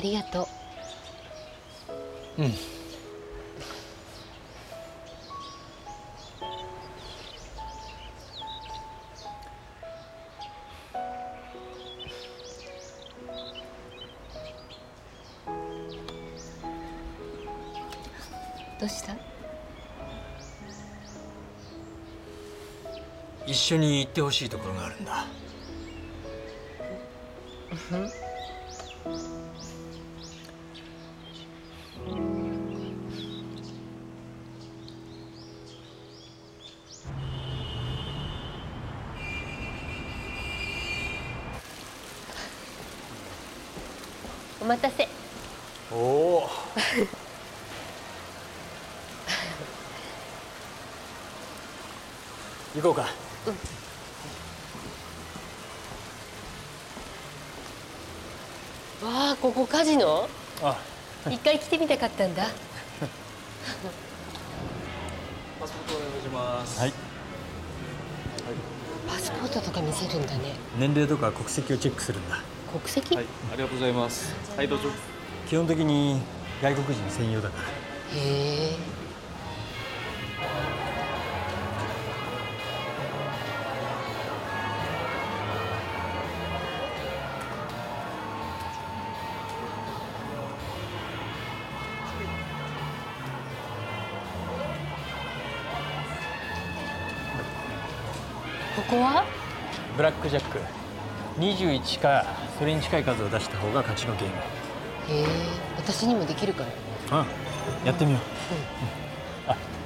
ありがとう。うん。どうした？一緒に行ってほしいところがあるんだ待たせ。おお行こうか。わあここカジノ？あ。一回来てみたかったんだ。パスポートお願いします。はい。パスポートとか見せるんだね。年齢とか国籍をチェックするんだ国籍、はい、ありがとうございます。はい、どうぞ。基本的に外国人専用だから。へえここは？ブラックジャック21かそれに近い数を出した方が勝ちのゲーム。へえ私にもできるかなあやってみよう。あありが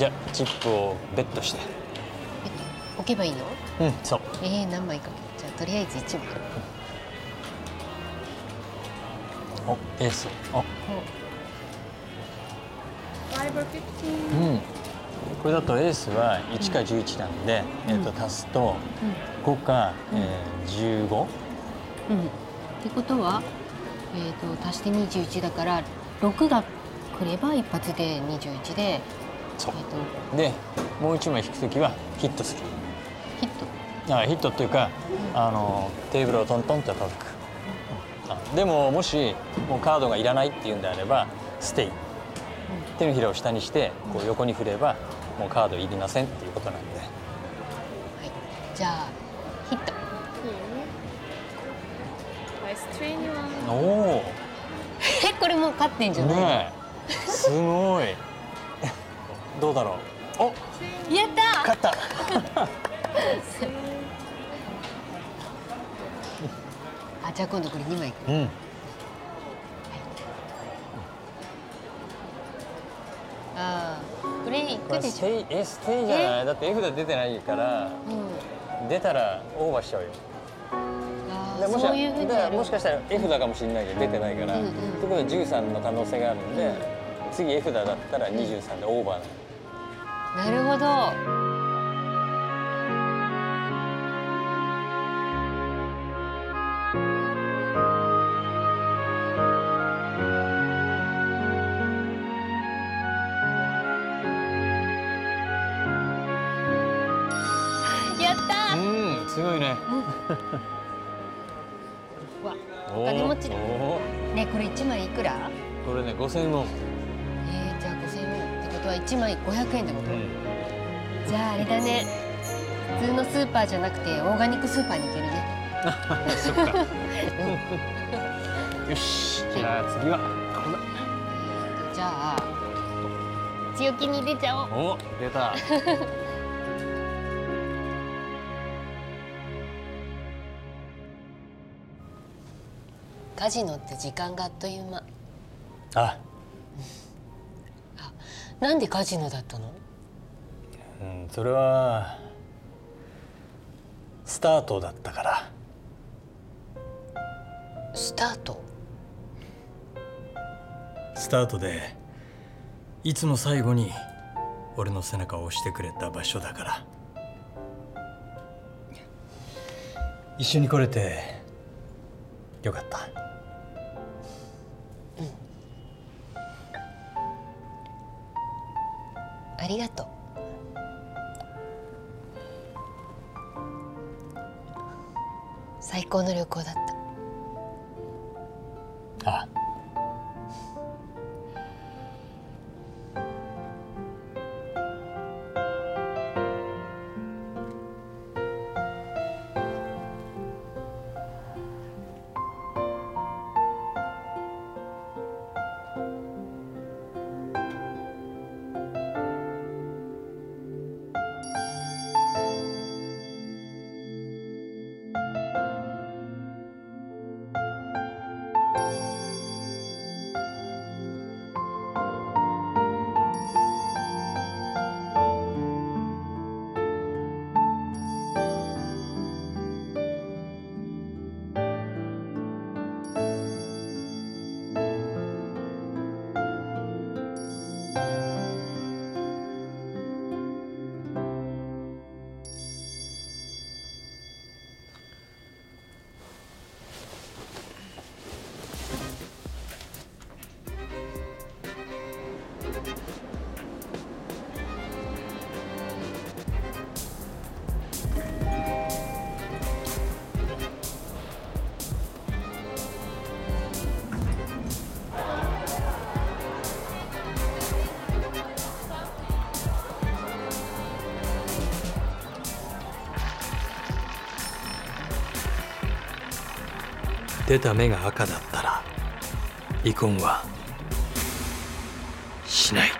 じゃあチップをベットして。え置けばいいの？うんそう。えー、何枚かけ？じゃあとりあえず1枚。おエース。お。お。うん。これだとエースは1か11なんで、えー、と足すと5か、えー、15うん。ってことは、えー、と足して21だから6が来れば一発で21で、えそう。でもう1枚引くときはヒットする。ヒット？あヒットっていうかあのテーブルをトントンって叩く。あでももしもうカードがいらないっていうんであればステイ。手のひらを下にしてこう横に振ればもうカードいりませんっていうことなんで。はい。じゃあヒット.おおえこれもう勝ってんじゃない、ねえ。すごいどうだろう？お！やった！勝った。あじゃあ今度これ2枚。うん。ああこれいこれくでしょ、ステイえステイじゃない？だって絵札出てないからうん、出たらオーバーしちゃうよ。あでもしーそういうふうにもしかしたら絵札かもしれないけど出てないから、うんうんってことは13の可能性があるんで、次絵札だったら23でオーバーなのなるほど。やったー。うんすごいね。わおお金持ちだ。おねこれ1枚いくら？これね5000円のえは1枚500円ってこと、じゃああれだね。普通のスーパーじゃなくてオーガニックスーパーに行けるね。そっか。よし。じゃあ次はこえーとじゃあ強気に出ちゃおう。れお出た。カジノって時間があっという間。あなんでカジノだったの？うんそれはスタートだったから。スタート？スタートでいつも最後に俺の背中を押してくれた場所だから。一緒に来れてよかったりがとう。最高の旅行だった。出た目が赤だったら離婚はしない。